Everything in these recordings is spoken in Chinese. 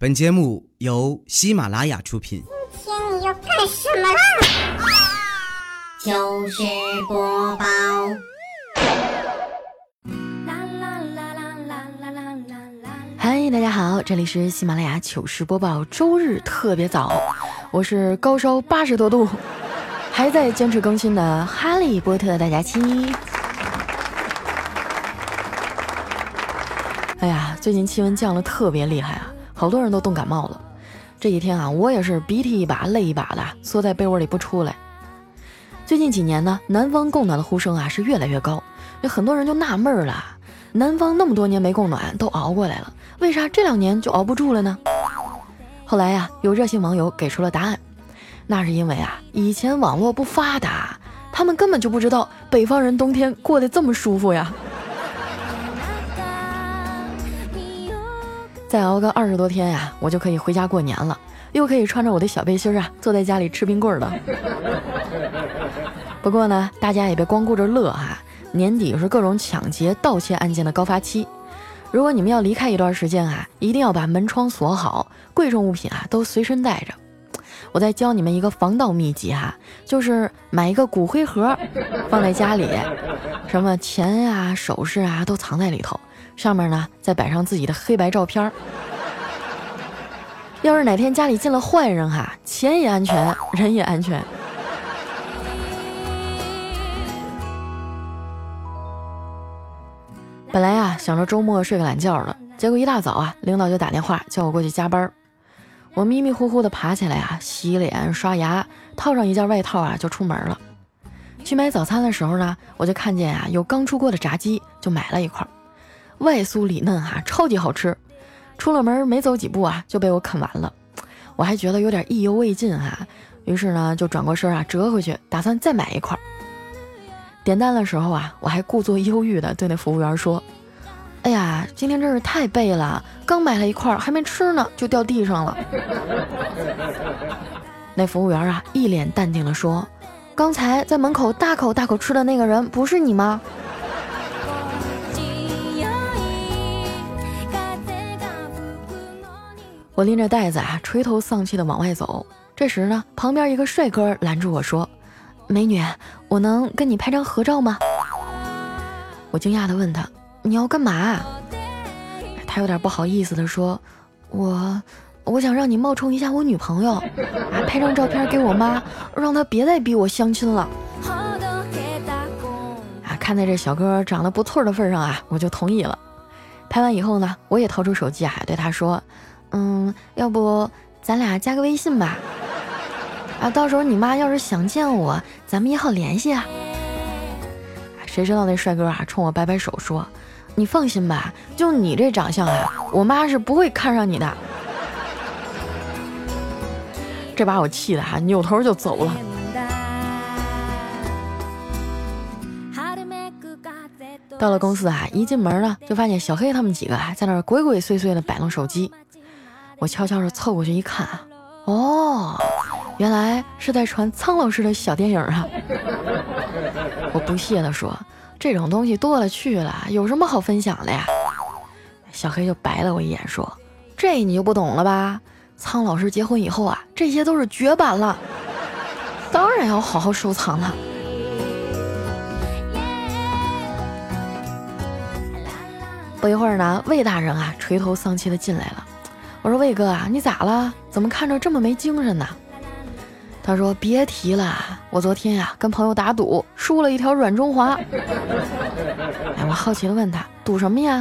本节目由喜马拉雅出品。今天你要干什么啦？糗事播报，嗨，大家好，这里是喜马拉雅糗事播报，周日特别早，我是高烧八十多度，还在坚持更新的哈利波特大家期。哎呀，最近气温降的特别厉害啊，好多人都冻感冒了。这几天啊，我也是鼻涕一把泪一把的，缩在被窝里不出来。最近几年呢，南方供暖的呼声啊是越来越高，有很多人就纳闷了：南方那么多年没供暖，都熬过来了，为啥这两年就熬不住了呢？后来呀，有热心网友给出了答案，那是因为啊，以前网络不发达，他们根本就不知道北方人冬天过得这么舒服呀。再熬个二十多天呀，我就可以回家过年了，又可以穿着我的小背心啊，坐在家里吃冰棍了。不过呢，大家也别光顾着乐哈，年底是各种抢劫、盗窃案件的高发期。如果你们要离开一段时间啊，一定要把门窗锁好，贵重物品啊都随身带着。我再教你们一个防盗秘籍哈，就是买一个骨灰盒，放在家里，什么钱呀、首饰啊都藏在里头。上面呢，再摆上自己的黑白照片。要是哪天家里进了坏人哈，钱也安全，人也安全。本来呀，想着周末睡个懒觉的，结果一大早啊，领导就打电话叫我过去加班。我迷迷糊糊的爬起来啊，洗脸刷牙，套上一件外套啊，就出门了。去买早餐的时候呢，我就看见啊，有刚出锅的炸鸡，就买了一块。外酥里嫩哈，超级好吃。出了门没走几步啊，就被我啃完了。我还觉得有点意犹未尽哈，于是呢就转过身啊折回去，打算再买一块。点单的时候啊，我还故作忧郁的对那服务员说：“哎呀，今天真是太背了，刚买了一块还没吃呢，就掉地上了。”那服务员啊一脸淡定的说：“刚才在门口大口大口吃的那个人不是你吗？”我拎着袋子啊，垂头丧气的往外走。这时呢，旁边一个帅哥拦住我说：“美女，我能跟你拍张合照吗？”我惊讶的问他：“你要干嘛？”他有点不好意思的说：“我，我想让你冒充一下我女朋友，啊，拍张照片给我妈，让她别再逼我相亲了。”啊，看在这小哥长得不错的份上啊，我就同意了。拍完以后呢，我也掏出手机啊，对他说。嗯，要不咱俩加个微信吧？啊，到时候你妈要是想见我，咱们也好联系啊。谁知道那帅哥啊，冲我摆摆手说：“你放心吧，就你这长相啊，我妈是不会看上你的。”这把我气的哈，扭头就走了。到了公司啊，一进门呢，就发现小黑他们几个啊，在那鬼鬼祟祟的摆弄手机。我悄悄地凑过去一看，哦，原来是在传苍老师的小电影啊！我不屑地说：“这种东西多了去了，有什么好分享的呀？”小黑就白了我一眼说：“这你就不懂了吧？苍老师结婚以后啊，这些都是绝版了，当然要好好收藏了。”不一会儿呢，魏大人啊，垂头丧气的进来了。我说魏哥啊，你咋了？怎么看着这么没精神呢？他说别提了，我昨天呀跟朋友打赌，输了一条软中华。哎，我好奇的问他赌什么呀？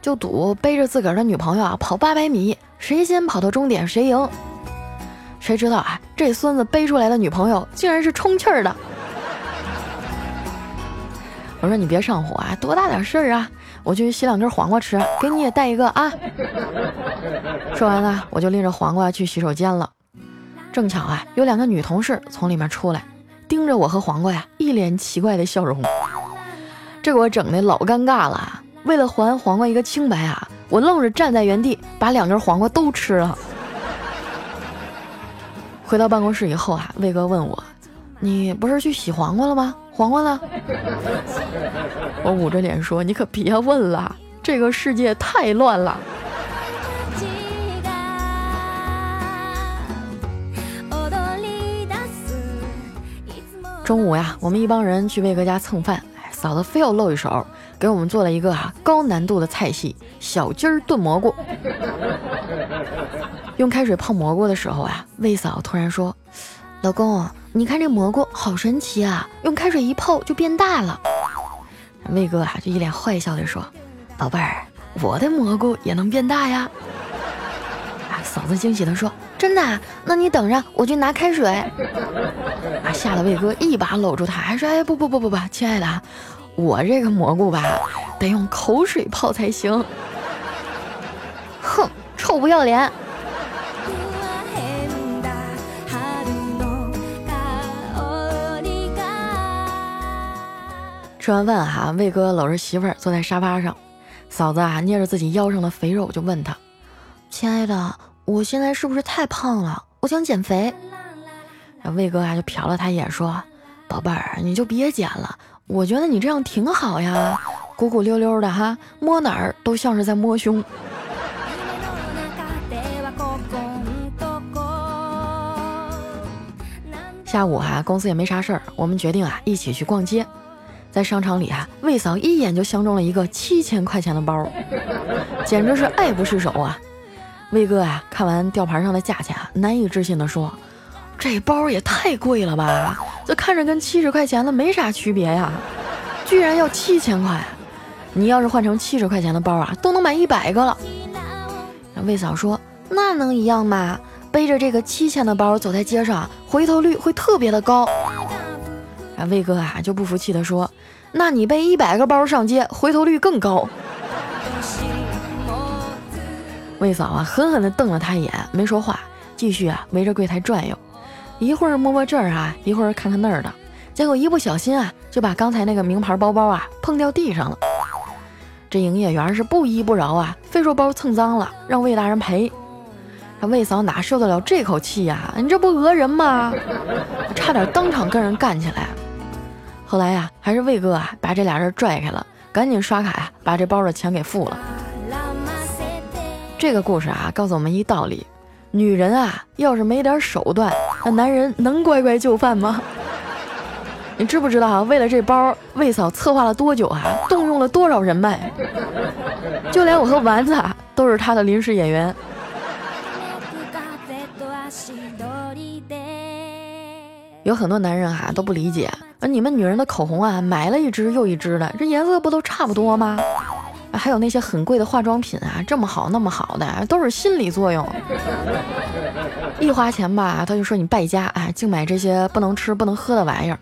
就赌背着自个儿的女朋友啊跑八百米，谁先跑到终点谁赢。谁知道啊，这孙子背出来的女朋友竟然是充气儿的。我说你别上火啊，多大点事儿啊！我去洗两根黄瓜吃，给你也带一个啊。说完了，我就拎着黄瓜去洗手间了。正巧啊，有两个女同事从里面出来，盯着我和黄瓜呀，一脸奇怪的笑容。这给我整的老尴尬了。为了还黄瓜一个清白啊，我愣是站在原地，把两根黄瓜都吃了。回到办公室以后啊，魏哥问我：“你不是去洗黄瓜了吗？黄瓜呢 我捂着脸说你可别问了这个世界太乱了。中午呀我们一帮人去魏哥家蹭饭嫂子非要露一手给我们做了一个啊高难度的菜系小鸡儿炖蘑菇。用开水泡蘑菇的时候啊魏嫂突然说老公，你看这蘑菇好神奇啊，用开水一泡就变大了。”魏哥啊就一脸坏笑地说：“宝贝儿，我的蘑菇也能变大呀。”啊，嫂子惊喜地说：“真的？那你等着，我去拿开水。”啊，吓得魏哥一把搂住她，还说：“哎，不不不不不，亲爱的，我这个蘑菇吧，得用口水泡才行。”哼，臭不要脸！吃完饭哈，魏哥搂着媳妇儿坐在沙发上，嫂子啊捏着自己腰上的肥肉就问他：“亲爱的，我现在是不是太胖了？我想减肥。”魏哥啊就瞟了他一眼说：“宝贝儿，你就别减了，我觉得你这样挺好呀，鼓鼓溜溜的哈，摸哪儿都像是在摸胸。”下午哈，公司也没啥事儿，我们决定啊一起去逛街。在商场里啊，魏嫂一眼就相中了一个七千块钱的包，简直是爱不释手啊！魏哥呀，看完吊牌上的价钱啊，难以置信地说：“这包也太贵了吧！这看着跟七十块钱的没啥区别呀，居然要七千块！你要是换成七十块钱的包啊，都能买一百个了。”魏嫂说：“那能一样吗？背着这个七千的包走在街上，回头率会特别的高。”啊，魏哥啊就不服气的说：“那你背一百个包上街，回头率更高。”魏嫂啊狠狠地瞪了他一眼，没说话，继续啊围着柜台转悠，一会儿摸摸这儿啊，一会儿看看那儿的，结果一不小心啊就把刚才那个名牌包包啊碰掉地上了。这营业员是不依不饶啊，非说包蹭脏了，让魏大人赔。这魏嫂哪受得了这口气呀？你这不讹人吗？差点当场跟人干起来。后来呀，还是魏哥啊把这俩人拽开了，赶紧刷卡呀，把这包的钱给付了。这个故事啊，告诉我们一道理：女人啊，要是没点手段，那男人能乖乖就范吗？你知不知道啊？为了这包，魏嫂策划了多久啊？动用了多少人脉？就连我和丸子啊，都是他的临时演员。有很多男人哈都不理解，而你们女人的口红啊，买了一支又一支的，这颜色不都差不多吗？还有那些很贵的化妆品啊，这么好那么好的，都是心理作用。一花钱吧，他就说你败家，哎，净买这些不能吃不能喝的玩意儿。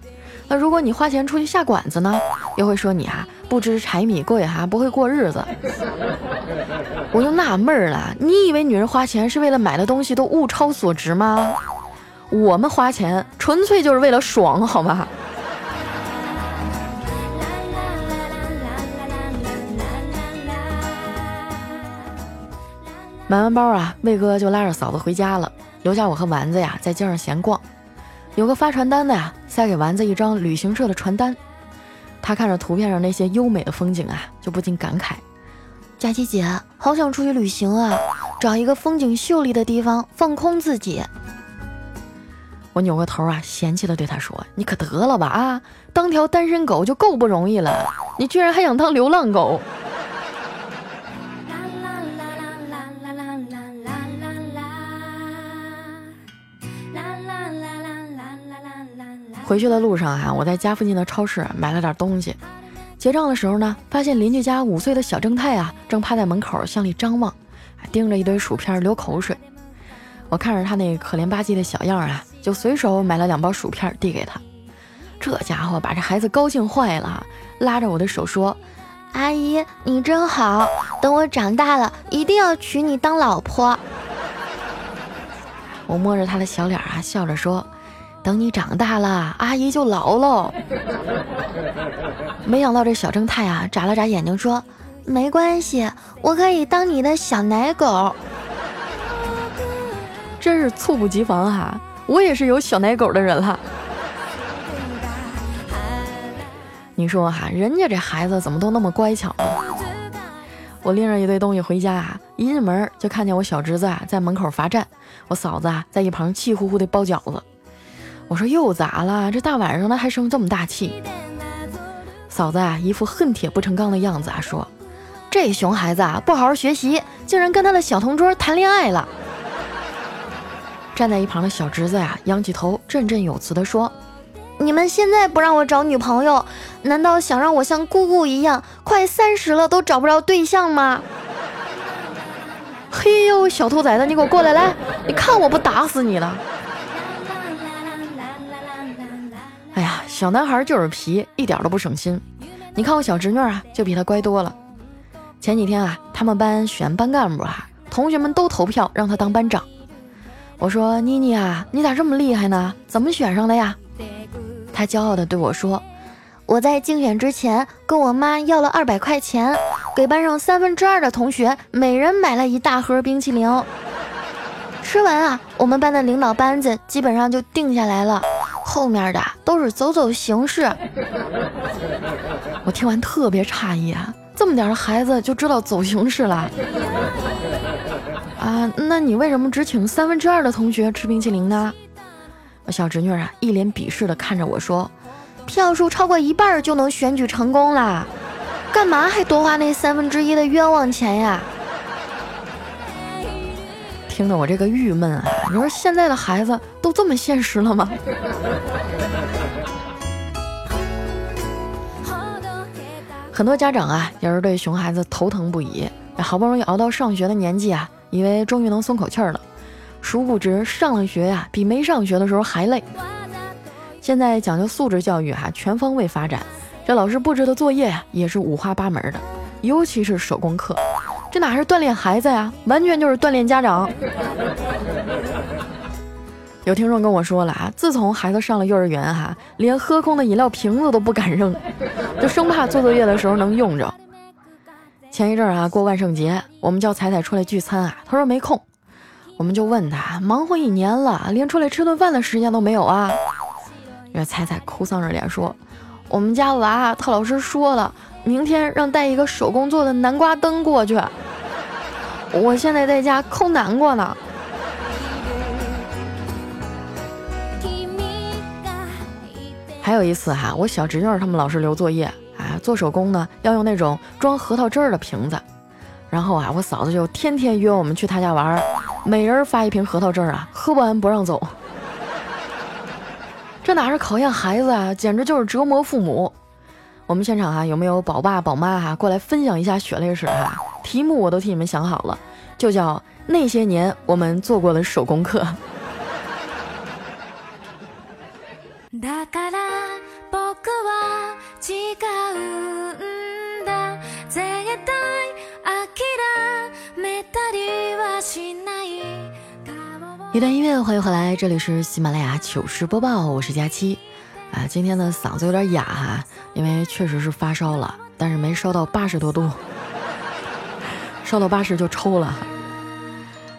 那如果你花钱出去下馆子呢，又会说你啊不知柴米贵哈，不会过日子。我就纳闷了，你以为女人花钱是为了买的东西都物超所值吗？我们花钱纯粹就是为了爽，好吗？买完包啊，魏哥就拉着嫂子回家了，留下我和丸子呀在街上闲逛。有个发传单的呀，塞给丸子一张旅行社的传单。他看着图片上那些优美的风景啊，就不禁感慨：佳琪姐，好想出去旅行啊，找一个风景秀丽的地方放空自己。我扭个头啊，嫌弃的对他说：“你可得了吧啊！当条单身狗就够不容易了，你居然还想当流浪狗！”啦啦啦啦啦啦啦啦啦回去的路上啊，我在家附近的超市买了点东西，结账的时候呢，发现邻居家五岁的小正太啊，正趴在门口向里张望，盯着一堆薯片流口水。我看着他那可怜吧唧的小样啊。就随手买了两包薯片递给他，这家伙把这孩子高兴坏了，拉着我的手说：“阿姨，你真好，等我长大了一定要娶你当老婆。”我摸着他的小脸啊，笑着说：“等你长大了，阿姨就老喽。”没想到这小正太啊，眨了眨眼睛说：“没关系，我可以当你的小奶狗。”真是猝不及防哈。我也是有小奶狗的人了。你说哈，人家这孩子怎么都那么乖巧呢？我拎着一堆东西回家啊，一进门就看见我小侄子啊在门口罚站，我嫂子啊在一旁气呼呼的包饺子。我说又咋了？这大晚上的还生这么大气？嫂子啊，一副恨铁不成钢的样子啊，说这熊孩子啊，不好好学习，竟然跟他的小同桌谈恋爱了。站在一旁的小侄子呀，仰起头，振振有词地说：“你们现在不让我找女朋友，难道想让我像姑姑一样，快三十了都找不着对象吗？” 嘿呦，小兔崽子，你给我过来来！你看我不打死你了！哎呀，小男孩就是皮，一点都不省心。你看我小侄女啊，就比他乖多了。前几天啊，他们班选班干部啊，同学们都投票让他当班长。我说妮妮啊，你咋这么厉害呢？怎么选上的呀？他骄傲地对我说：“我在竞选之前跟我妈要了二百块钱，给班上三分之二的同学每人买了一大盒冰淇淋。吃完啊，我们班的领导班子基本上就定下来了，后面的都是走走形式。”我听完特别诧异啊，这么点的孩子就知道走形式了。啊，那你为什么只请三分之二的同学吃冰淇淋呢？我小侄女啊，一脸鄙视的看着我说：“票数超过一半就能选举成功啦，干嘛还多花那三分之一的冤枉钱呀？”听得我这个郁闷啊！你说现在的孩子都这么现实了吗？很多家长啊，也是对熊孩子头疼不已，好不容易熬到上学的年纪啊。以为终于能松口气了，殊不知上了学呀，比没上学的时候还累。现在讲究素质教育哈，全方位发展，这老师布置的作业呀，也是五花八门的，尤其是手工课，这哪是锻炼孩子呀，完全就是锻炼家长。有听众跟我说了啊，自从孩子上了幼儿园哈，连喝空的饮料瓶子都不敢扔，就生怕做作业的时候能用着。前一阵啊，过万圣节，我们叫彩彩出来聚餐啊，她说没空，我们就问她，忙活一年了，连出来吃顿饭的时间都没有啊。这彩彩哭丧着脸说，我们家娃他老师说了，明天让带一个手工做的南瓜灯过去，我现在在家抠南瓜呢。还有一次哈，我小侄女他们老师留作业。做手工呢，要用那种装核桃汁儿的瓶子，然后啊，我嫂子就天天约我们去她家玩，每人发一瓶核桃汁儿啊，喝不完不让走。这哪是考验孩子啊，简直就是折磨父母。我们现场啊，有没有宝爸宝妈哈过来分享一下血泪史哈？题目我都替你们想好了，就叫那些年我们做过的手工课。一段音乐，欢迎回来，这里是喜马拉雅糗事播报，我是佳期。啊，今天的嗓子有点哑哈，因为确实是发烧了，但是没烧到八十多度，烧到八十就抽了。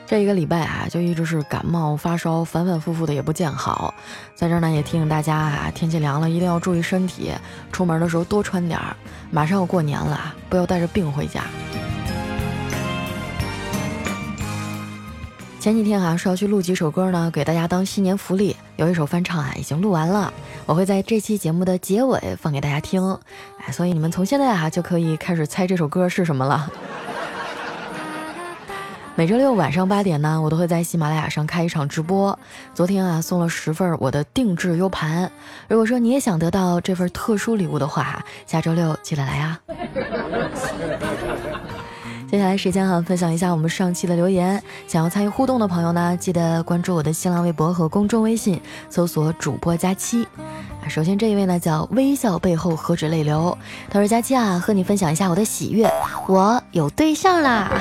这一个礼拜啊，就一直是感冒发烧，反反复复的也不见好。在这儿呢，也提醒大家啊，天气凉了，一定要注意身体，出门的时候多穿点儿。马上要过年了啊，不要带着病回家。前几天啊，说要去录几首歌呢，给大家当新年福利。有一首翻唱啊，已经录完了，我会在这期节目的结尾放给大家听。哎，所以你们从现在啊就可以开始猜这首歌是什么了。每周六晚上八点呢，我都会在喜马拉雅上开一场直播。昨天啊，送了十份我的定制 U 盘。如果说你也想得到这份特殊礼物的话，下周六记得来啊。接下来时间哈，分享一下我们上期的留言。想要参与互动的朋友呢，记得关注我的新浪微博和公众微信，搜索主播佳期。啊，首先这一位呢叫微笑背后何止泪流，他说佳期啊，和你分享一下我的喜悦，我有对象啦！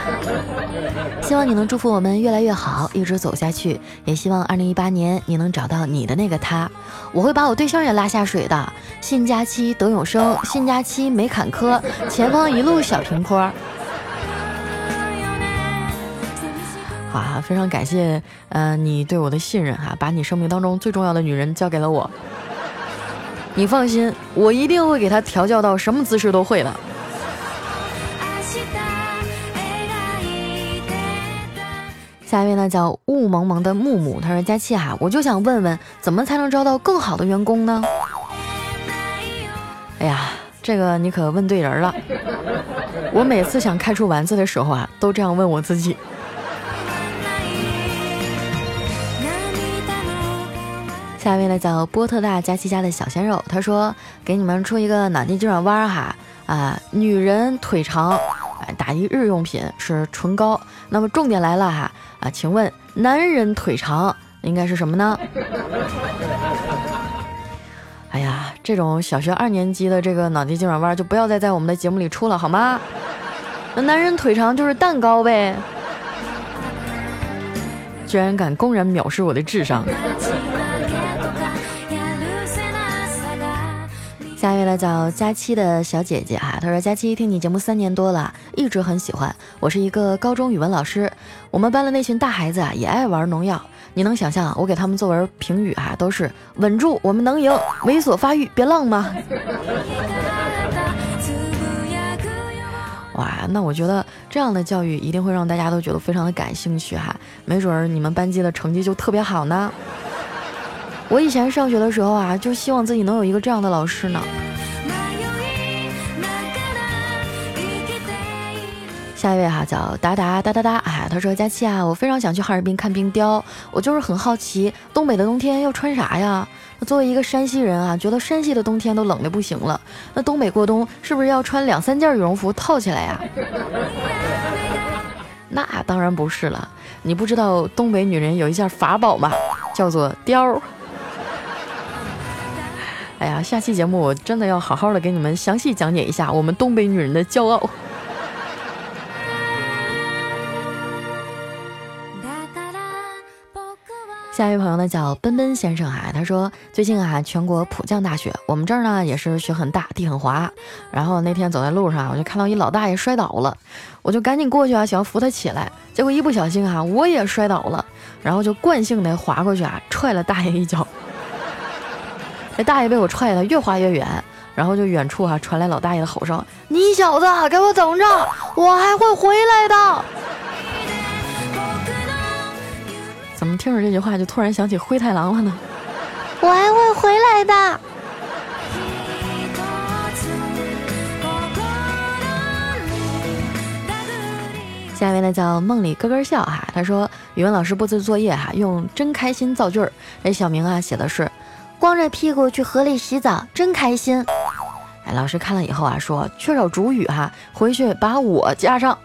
希望你能祝福我们越来越好，一直走下去。也希望二零一八年你能找到你的那个他，我会把我对象也拉下水的。信佳期得永生，信佳期没坎坷，前方一路小平坡。啊，非常感谢，呃，你对我的信任哈，把你生命当中最重要的女人交给了我。你放心，我一定会给她调教到什么姿势都会的。下一位呢叫雾蒙蒙的木木，他说佳期啊，我就想问问，怎么才能招到更好的员工呢？哎呀，这个你可问对人了。我每次想开出丸子的时候啊，都这样问我自己。下一位呢叫波特大佳期家的小鲜肉，他说给你们出一个脑筋急转弯哈啊，女人腿长。打一日用品是唇膏，那么重点来了哈啊，请问男人腿长应该是什么呢？哎呀，这种小学二年级的这个脑筋急转弯就不要再在我们的节目里出了好吗？那男人腿长就是蛋糕呗，居然敢公然藐视我的智商！叫佳期的小姐姐哈，她说佳期听你节目三年多了，一直很喜欢。我是一个高中语文老师，我们班的那群大孩子啊也爱玩农药。你能想象啊我给他们作文评语哈都是稳住，我们能赢，猥琐发育别浪吗？哇，那我觉得这样的教育一定会让大家都觉得非常的感兴趣哈，没准儿你们班级的成绩就特别好呢。我以前上学的时候啊，就希望自己能有一个这样的老师呢。下一位哈叫达达哒哒哒，哎，他说佳期啊，我非常想去哈尔滨看冰雕，我就是很好奇，东北的冬天要穿啥呀？作为一个山西人啊，觉得山西的冬天都冷的不行了，那东北过冬是不是要穿两三件羽绒服套起来呀？那当然不是了，你不知道东北女人有一件法宝吗？叫做貂。哎呀，下期节目我真的要好好的给你们详细讲解一下我们东北女人的骄傲。下一位朋友呢叫奔奔先生啊，他说最近啊全国普降大雪，我们这儿呢也是雪很大，地很滑。然后那天走在路上，我就看到一老大爷摔倒了，我就赶紧过去啊想要扶他起来，结果一不小心啊我也摔倒了，然后就惯性的滑过去啊踹了大爷一脚。这大爷被我踹的越滑越远，然后就远处啊传来老大爷的吼声：“你小子给我等着，我还会回来的！”怎么听着这句话就突然想起灰太狼了呢？我还会回来的。下一位呢叫梦里咯咯笑哈，他说语文老师布置作业哈，用真开心造句儿。哎，小明啊写的是。光着屁股去河里洗澡，真开心。哎，老师看了以后啊，说缺少主语哈，回去把我加上。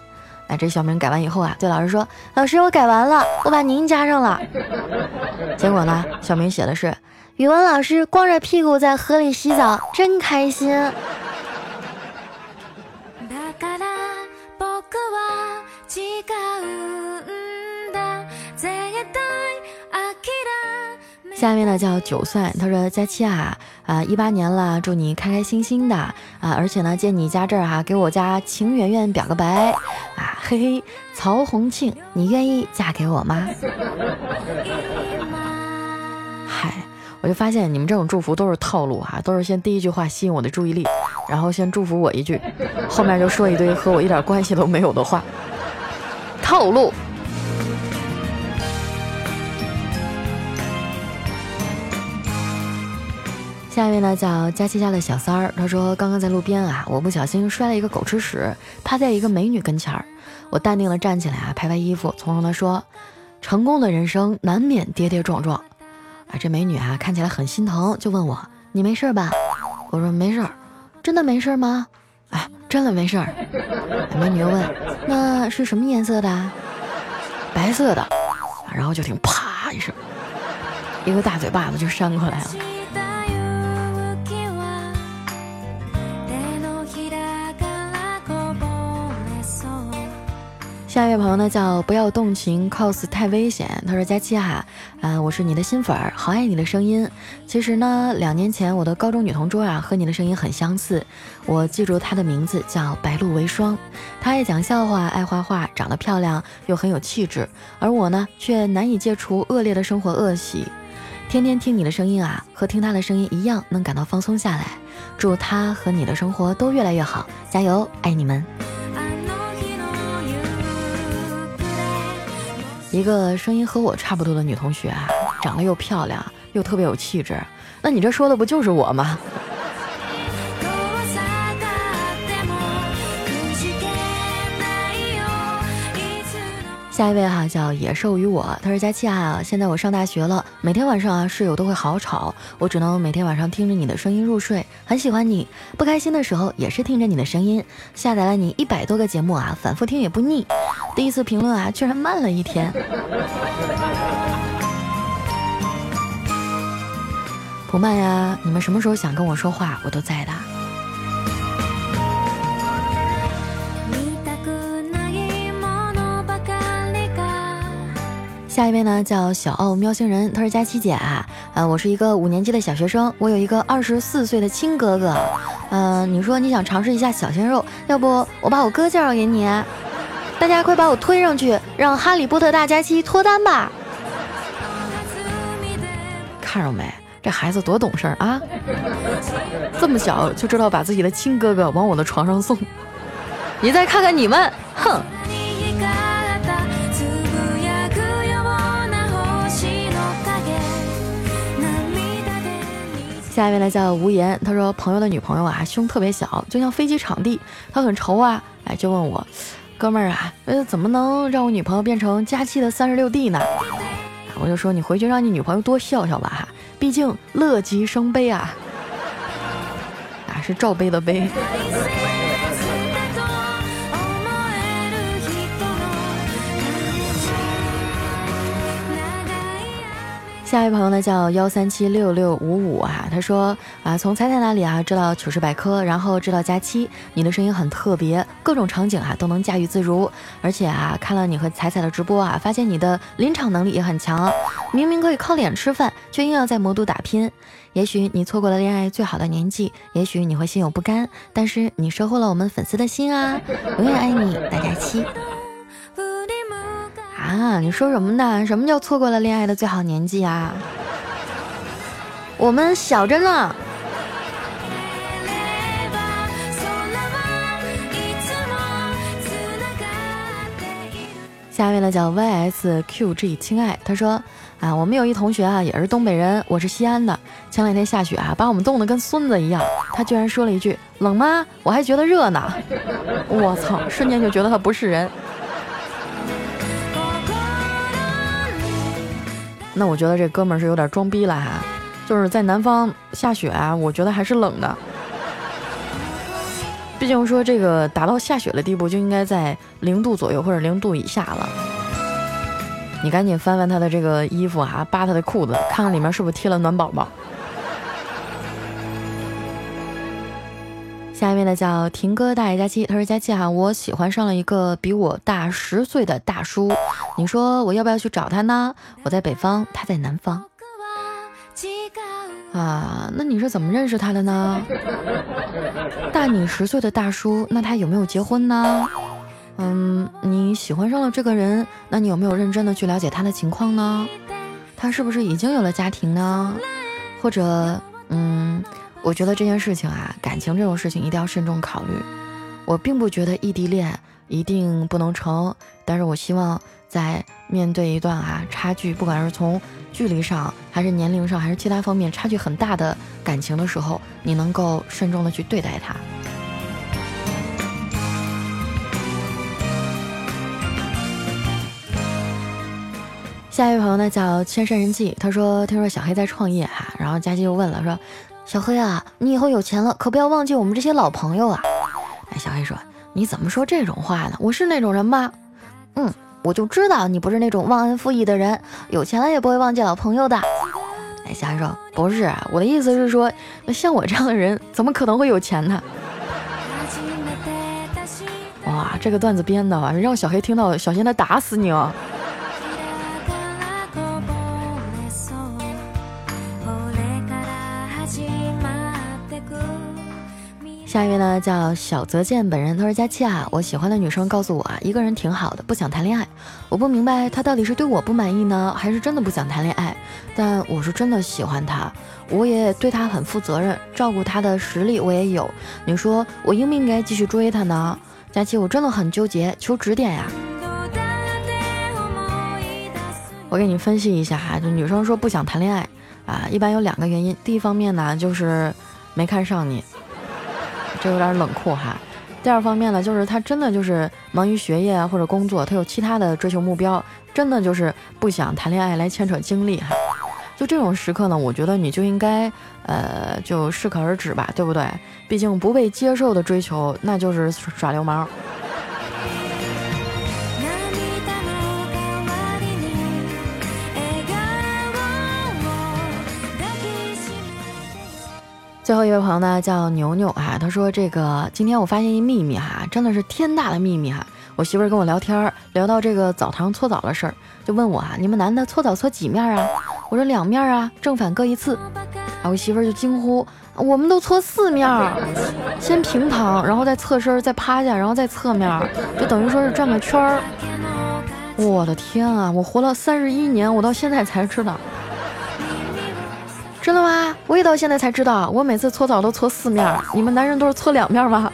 哎，这小明改完以后啊，对老师说：“老师，我改完了，我把您加上了。”结果呢，小明写的是：“语文老师光着屁股在河里洗澡，真开心。”下面呢叫九算，他说佳期啊啊一八年了，祝你开开心心的啊，而且呢借你家这儿哈，给我家秦媛媛表个白啊，嘿嘿，曹洪庆，你愿意嫁给我吗？嗨，我就发现你们这种祝福都是套路哈，都是先第一句话吸引我的注意力，然后先祝福我一句，后面就说一堆和我一点关系都没有的话，套路。下一位呢叫佳琪家的小三儿，他说刚刚在路边啊，我不小心摔了一个狗吃屎，趴在一个美女跟前儿，我淡定的站起来啊，拍拍衣服，从容的说，成功的人生难免跌跌撞撞，啊，这美女啊看起来很心疼，就问我你没事吧？我说没事儿，真的没事吗？哎，真的没事儿。美女又问，那是什么颜色的？白色的。然后就听啪一声，一个大嘴巴子就扇过来了。下一位朋友呢叫不要动情，cos 太危险。他说佳期哈，啊，我是你的新粉儿，好爱你的声音。其实呢，两年前我的高中女同桌啊和你的声音很相似，我记住她的名字叫白露为霜。她爱讲笑话，爱画画，长得漂亮又很有气质。而我呢，却难以戒除恶劣的生活恶习，天天听你的声音啊，和听她的声音一样，能感到放松下来。祝她和你的生活都越来越好，加油，爱你们。一个声音和我差不多的女同学，长得又漂亮又特别有气质，那你这说的不就是我吗？下一位哈叫野兽与我，他说佳期啊，现在我上大学了，每天晚上啊室友都会好吵，我只能每天晚上听着你的声音入睡，很喜欢你，不开心的时候也是听着你的声音，下载了你一百多个节目啊，反复听也不腻。第一次评论啊，居然慢了一天。不慢呀，你们什么时候想跟我说话，我都在的。下一位呢叫小奥喵星人，他是佳琪姐啊，呃，我是一个五年级的小学生，我有一个二十四岁的亲哥哥，嗯，你说你想尝试一下小鲜肉，要不我把我哥介绍给你，大家快把我推上去，让哈利波特大佳期脱单吧！看着没，这孩子多懂事啊，这么小就知道把自己的亲哥哥往我的床上送，你再看看你们，哼！下一位呢叫无言，他说朋友的女朋友啊胸特别小，就像飞机场地，他很愁啊，哎就问我，哥们儿啊，呃怎么能让我女朋友变成佳期的三十六 D 呢？我就说你回去让你女朋友多笑笑吧哈，毕竟乐极生悲啊，啊是罩杯的杯。下一位朋友呢叫幺三七六六五五啊，他说啊，从彩彩那里啊知道糗事百科，然后知道佳期，你的声音很特别，各种场景啊都能驾驭自如，而且啊看了你和彩彩的直播啊，发现你的临场能力也很强，明明可以靠脸吃饭，却硬要在魔都打拼。也许你错过了恋爱最好的年纪，也许你会心有不甘，但是你收获了我们粉丝的心啊，永远爱你，大佳期。啊！你说什么呢？什么叫错过了恋爱的最好年纪啊？我们小着呢。下一位呢叫 YSQG 亲爱，他说啊，我们有一同学啊，也是东北人，我是西安的。前两天下雪啊，把我们冻得跟孙子一样。他居然说了一句：“冷吗？”我还觉得热呢。我操！瞬间就觉得他不是人。那我觉得这哥们儿是有点装逼了哈，就是在南方下雪啊，我觉得还是冷的。毕竟说这个达到下雪的地步，就应该在零度左右或者零度以下了。你赶紧翻翻他的这个衣服啊，扒他的裤子，看看里面是不是贴了暖宝宝。下一位呢叫婷哥大爷佳期，他说佳期哈，我喜欢上了一个比我大十岁的大叔，你说我要不要去找他呢？我在北方，他在南方。啊，那你是怎么认识他的呢？大你十岁的大叔，那他有没有结婚呢？嗯，你喜欢上了这个人，那你有没有认真的去了解他的情况呢？他是不是已经有了家庭呢？或者，嗯。我觉得这件事情啊，感情这种事情一定要慎重考虑。我并不觉得异地恋一定不能成，但是我希望在面对一段啊差距，不管是从距离上，还是年龄上，还是其他方面差距很大的感情的时候，你能够慎重的去对待它。下一位朋友呢叫千山人迹，他说听说小黑在创业哈，然后佳琪又问了说。小黑啊，你以后有钱了，可不要忘记我们这些老朋友啊！哎，小黑说：“你怎么说这种话呢？我是那种人吗？”嗯，我就知道你不是那种忘恩负义的人，有钱了也不会忘记老朋友的。哎，小黑说：“不是，我的意思是说，像我这样的人，怎么可能会有钱呢？”哇，这个段子编的啊，让小黑听到，小心他打死你哦！下一位呢，叫小泽健本人，他说：“佳期啊，我喜欢的女生告诉我啊，一个人挺好的，不想谈恋爱。我不明白她到底是对我不满意呢，还是真的不想谈恋爱？但我是真的喜欢他，我也对他很负责任，照顾他的实力我也有。你说我应不应该继续追他呢？佳期，我真的很纠结，求指点呀。”我给你分析一下哈，就女生说不想谈恋爱啊，一般有两个原因。第一方面呢，就是没看上你，这有点冷酷哈。第二方面呢，就是他真的就是忙于学业啊或者工作，他有其他的追求目标，真的就是不想谈恋爱来牵扯精力哈。就这种时刻呢，我觉得你就应该呃就适可而止吧，对不对？毕竟不被接受的追求，那就是耍流氓。最后一位朋友呢，叫牛牛啊，他说：“这个今天我发现一秘密哈，真的是天大的秘密哈！我媳妇儿跟我聊天，聊到这个澡堂搓澡的事儿，就问我啊，你们男的搓澡搓几面啊？我说两面啊，正反各一次。啊，我媳妇儿就惊呼，我们都搓四面，先平躺，然后再侧身，再趴下，然后再侧面，就等于说是转个圈儿。我的天啊，我活了三十一年，我到现在才知道。”真的吗？我也到现在才知道，我每次搓澡都搓四面，你们男人都是搓两面吗？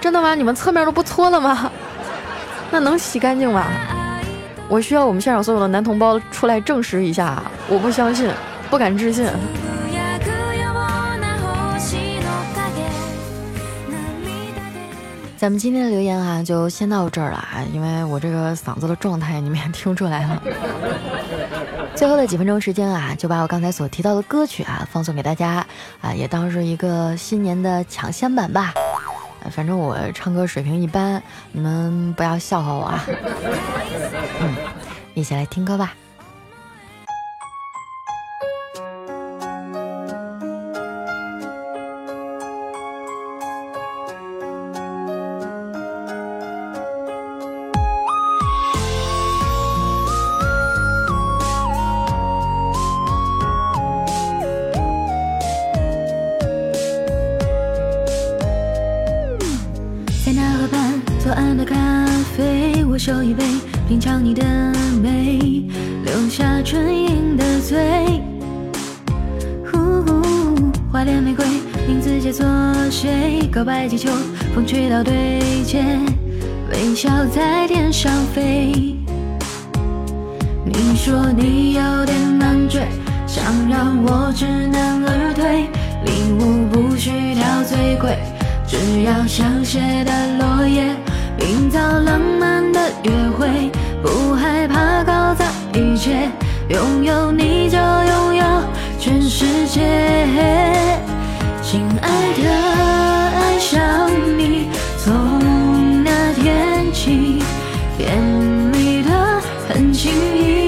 真的吗？你们侧面都不搓了吗？那能洗干净吗？我需要我们现场所有的男同胞出来证实一下，我不相信，不敢置信。咱们今天的留言啊，就先到这儿了啊，因为我这个嗓子的状态你们也听出来了。最后的几分钟时间啊，就把我刚才所提到的歌曲啊放送给大家啊，也当是一个新年的抢先版吧。反正我唱歌水平一般，你们不要笑话我啊。嗯，一起来听歌吧。微笑在天上飞。你说你有点难追，想让我知难而退。礼物不需挑最贵，只要香榭的落叶。营造浪漫的约会，不害怕搞砸一切，拥有你就拥有全世界。亲爱的，爱上你，从起，甜蜜的很轻易。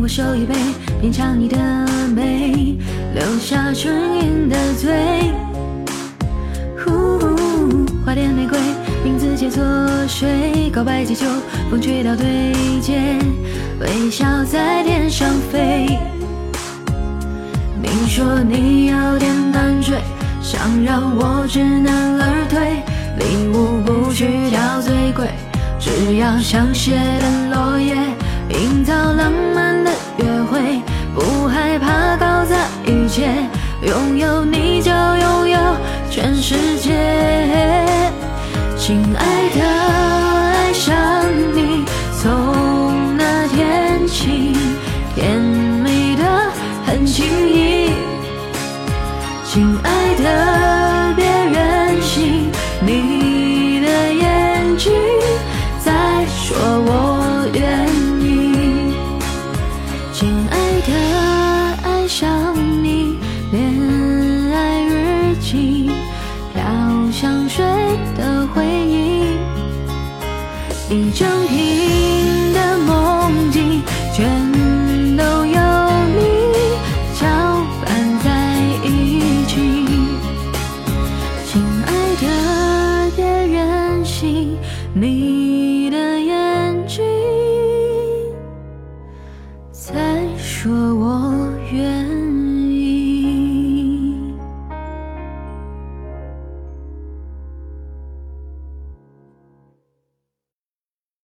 我手一杯，品尝你的美，留下唇印的嘴。花店玫瑰，名字写错谁？告白气球，风吹到对街，微笑在天上飞。你说你有点难追，想让我知难而退。礼物不需挑最贵，只要香榭的落叶。浪漫的约会，不害怕搞砸一切，拥有你就拥有全世界。亲，爱